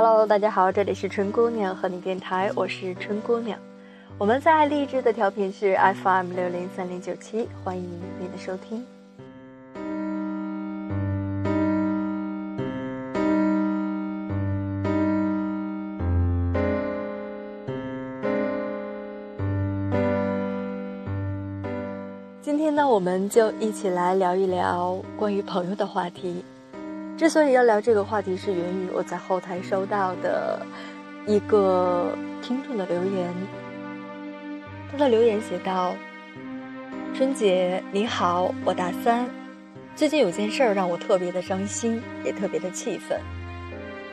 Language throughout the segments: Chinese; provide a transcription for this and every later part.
Hello，大家好，这里是春姑娘和你电台，我是春姑娘。我们在励志的调频是 FM 六零三零九七，欢迎您的收听。今天呢，我们就一起来聊一聊关于朋友的话题。之所以要聊这个话题，是源于我在后台收到的一个听众的留言。他的留言写道：“春姐你好，我大三，最近有件事儿让我特别的伤心，也特别的气愤。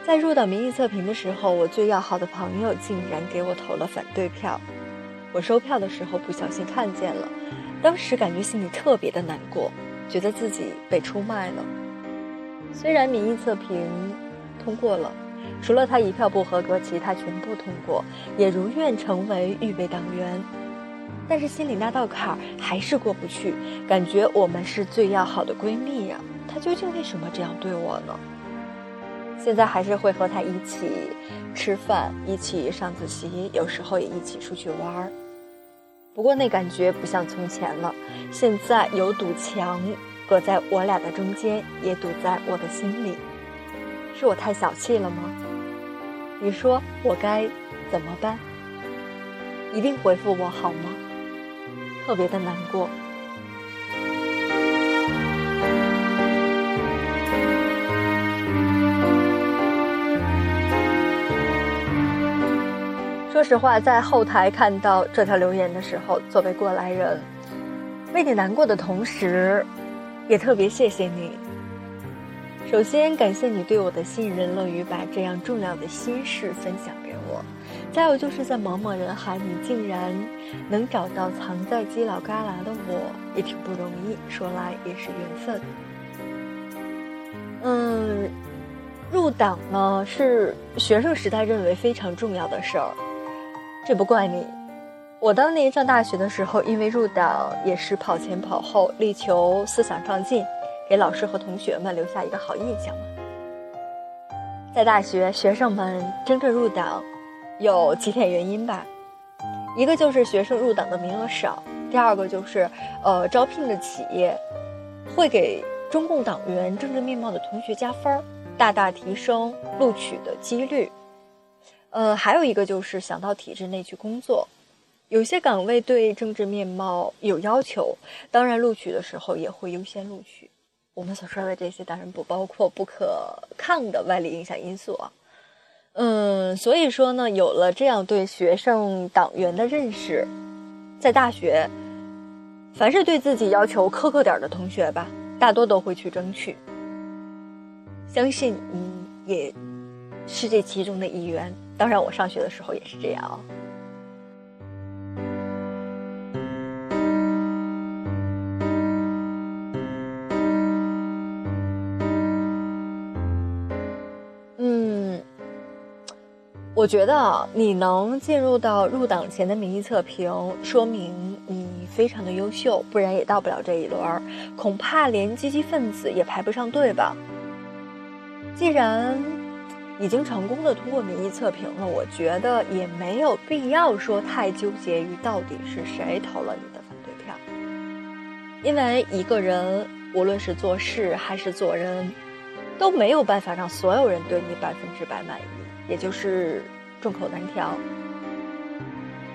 在入党民意测评的时候，我最要好的朋友竟然给我投了反对票。我收票的时候不小心看见了。”当时感觉心里特别的难过，觉得自己被出卖了。虽然民意测评通过了，除了他一票不合格，其他全部通过，也如愿成为预备党员，但是心里那道坎儿还是过不去。感觉我们是最要好的闺蜜呀，她究竟为什么这样对我呢？现在还是会和她一起吃饭，一起上自习，有时候也一起出去玩儿。不过那感觉不像从前了，现在有堵墙隔在我俩的中间，也堵在我的心里。是我太小气了吗？你说我该怎么办？一定回复我好吗？特别的难过。说实话，在后台看到这条留言的时候，作为过来人，为你难过的同时，也特别谢谢你。首先感谢你对我的信任，乐于把这样重要的心事分享给我。再有就是在茫茫人海，你竟然能找到藏在犄角旮旯的我，也挺不容易。说来也是缘分。嗯，入党呢是学生时代认为非常重要的事儿。这不怪你，我当年上大学的时候，因为入党也是跑前跑后，力求思想上进，给老师和同学们留下一个好印象嘛。在大学，学生们争着入党，有几点原因吧，一个就是学生入党的名额少，第二个就是，呃，招聘的企业会给中共党员政治面貌的同学加分，大大提升录取的几率。呃，还有一个就是想到体制内去工作，有些岗位对政治面貌有要求，当然录取的时候也会优先录取。我们所说的这些当然不包括不可抗的外力影响因素啊。嗯，所以说呢，有了这样对学生党员的认识，在大学，凡是对自己要求苛刻点的同学吧，大多都会去争取。相信你也是这其中的一员。当然，我上学的时候也是这样。我觉得你能进入到入党前的民意测评，说明你非常的优秀，不然也到不了这一轮，恐怕连积极分子也排不上队吧。既然。已经成功的通过民意测评了，我觉得也没有必要说太纠结于到底是谁投了你的反对票，因为一个人无论是做事还是做人，都没有办法让所有人对你百分之百满意，也就是众口难调。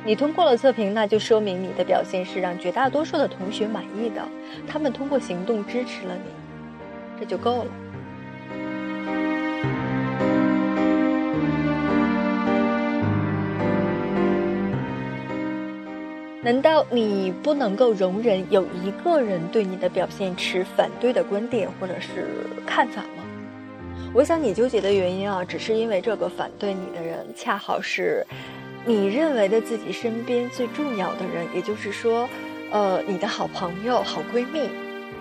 你通过了测评，那就说明你的表现是让绝大多数的同学满意的，他们通过行动支持了你，这就够了。难道你不能够容忍有一个人对你的表现持反对的观点或者是看法吗？我想你纠结的原因啊，只是因为这个反对你的人恰好是你认为的自己身边最重要的人，也就是说，呃，你的好朋友、好闺蜜，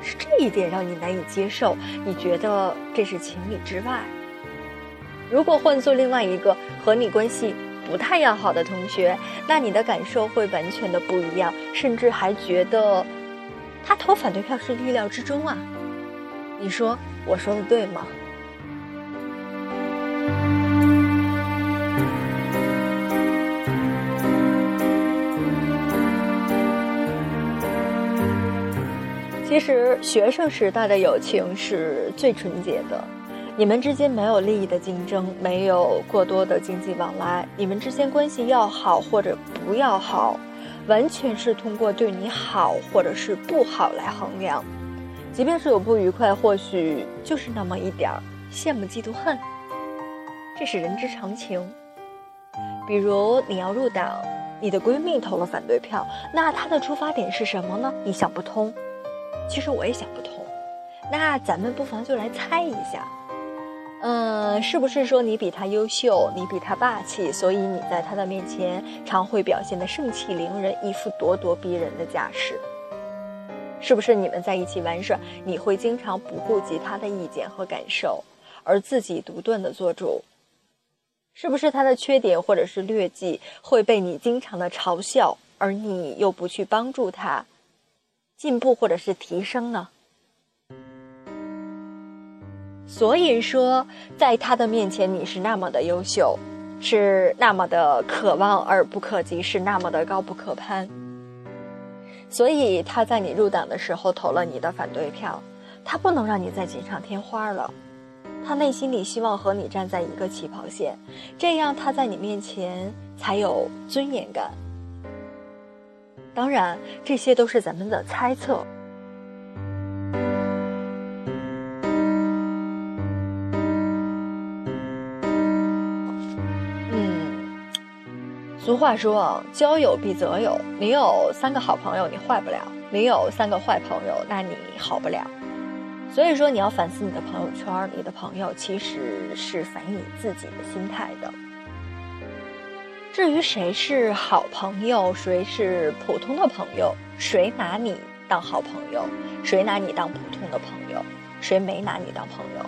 是这一点让你难以接受，你觉得这是情理之外。如果换做另外一个和你关系。不太要好的同学，那你的感受会完全的不一样，甚至还觉得他投反对票是意料之中啊！你说我说的对吗？其实学生时代的友情是最纯洁的，你们之间没有利益的竞争，没有过多的经济往来，你们之间关系要好或者不要好，完全是通过对你好或者是不好来衡量。即便是有不愉快，或许就是那么一点儿羡慕、嫉妒、恨，这是人之常情。比如你要入党，你的闺蜜投了反对票，那她的出发点是什么呢？你想不通。其实我也想不通，那咱们不妨就来猜一下，嗯，是不是说你比他优秀，你比他霸气，所以你在他的面前常会表现的盛气凌人，一副咄咄逼人的架势？是不是你们在一起玩耍，你会经常不顾及他的意见和感受，而自己独断的做主？是不是他的缺点或者是劣迹会被你经常的嘲笑，而你又不去帮助他？进步或者是提升呢？所以说，在他的面前，你是那么的优秀，是那么的可望而不可及，是那么的高不可攀。所以他在你入党的时候投了你的反对票，他不能让你再锦上添花了，他内心里希望和你站在一个起跑线，这样他在你面前才有尊严感。当然，这些都是咱们的猜测。嗯，俗话说啊，交友必择友。你有三个好朋友，你坏不了；你有三个坏朋友，那你好不了。所以说，你要反思你的朋友圈，你的朋友其实是反映你自己的心态的。至于谁是好朋友，谁是普通的朋友，谁拿你当好朋友，谁拿你当普通的朋友，谁没拿你当朋友，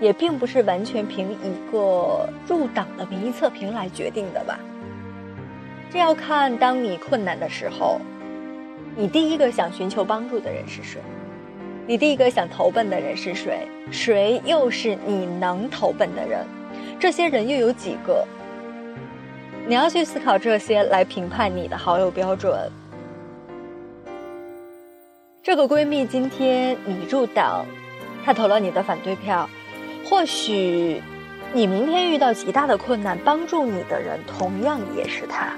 也并不是完全凭一个入党的民意测评来决定的吧。这要看当你困难的时候，你第一个想寻求帮助的人是谁，你第一个想投奔的人是谁，谁又是你能投奔的人，这些人又有几个？你要去思考这些来评判你的好友标准。这个闺蜜今天你入党，她投了你的反对票，或许你明天遇到极大的困难，帮助你的人同样也是她。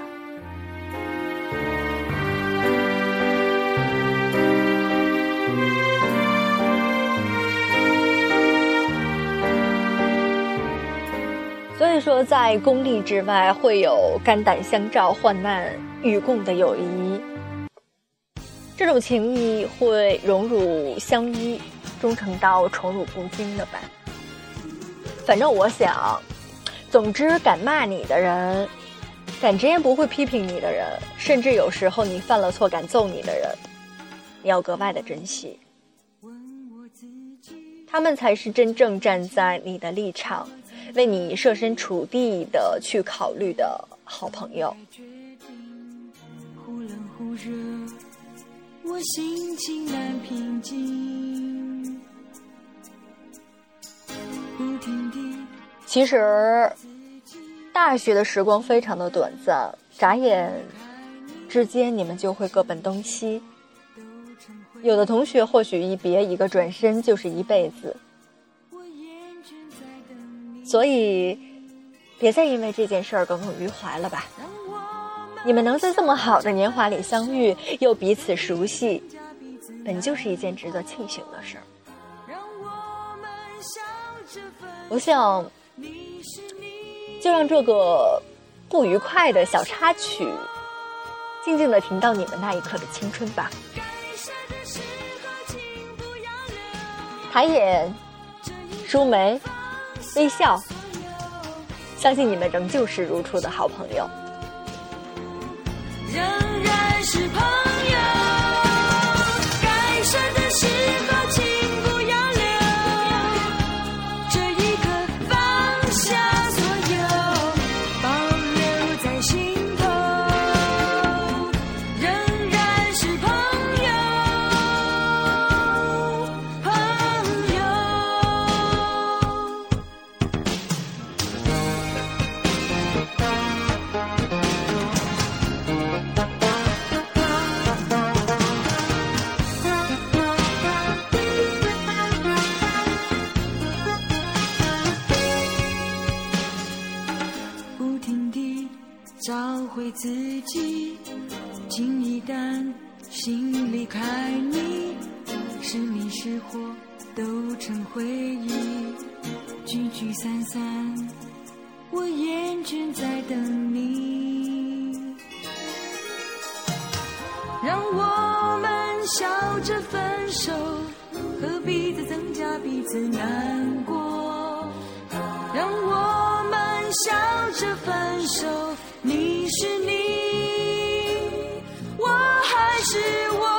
说，在功利之外，会有肝胆相照、患难与共的友谊。这种情谊会荣辱相依，忠诚到宠辱不惊的吧。反正我想，总之，敢骂你的人，敢直言不讳批评你的人，甚至有时候你犯了错敢揍你的人，你要格外的珍惜。他们才是真正站在你的立场。为你设身处地的去考虑的好朋友。其实，大学的时光非常的短暂，眨眼之间你们就会各奔东西。有的同学或许一别一个转身就是一辈子。所以，别再因为这件事儿耿耿于怀了吧。你们能在这么好的年华里相遇，又彼此熟悉，本就是一件值得庆幸的事儿。我想，就让这个不愉快的小插曲，静静的停到你们那一刻的青春吧。抬眼，舒眉。微笑，相信你们仍旧是如初的好朋友。仍然是朋友，找回自己，竟一旦心离开你，是迷是活都成回忆。聚聚散散，我厌倦在等你。让我们笑着分手，何必再增加彼此难过？让我们笑着分手，你是你，我还是我。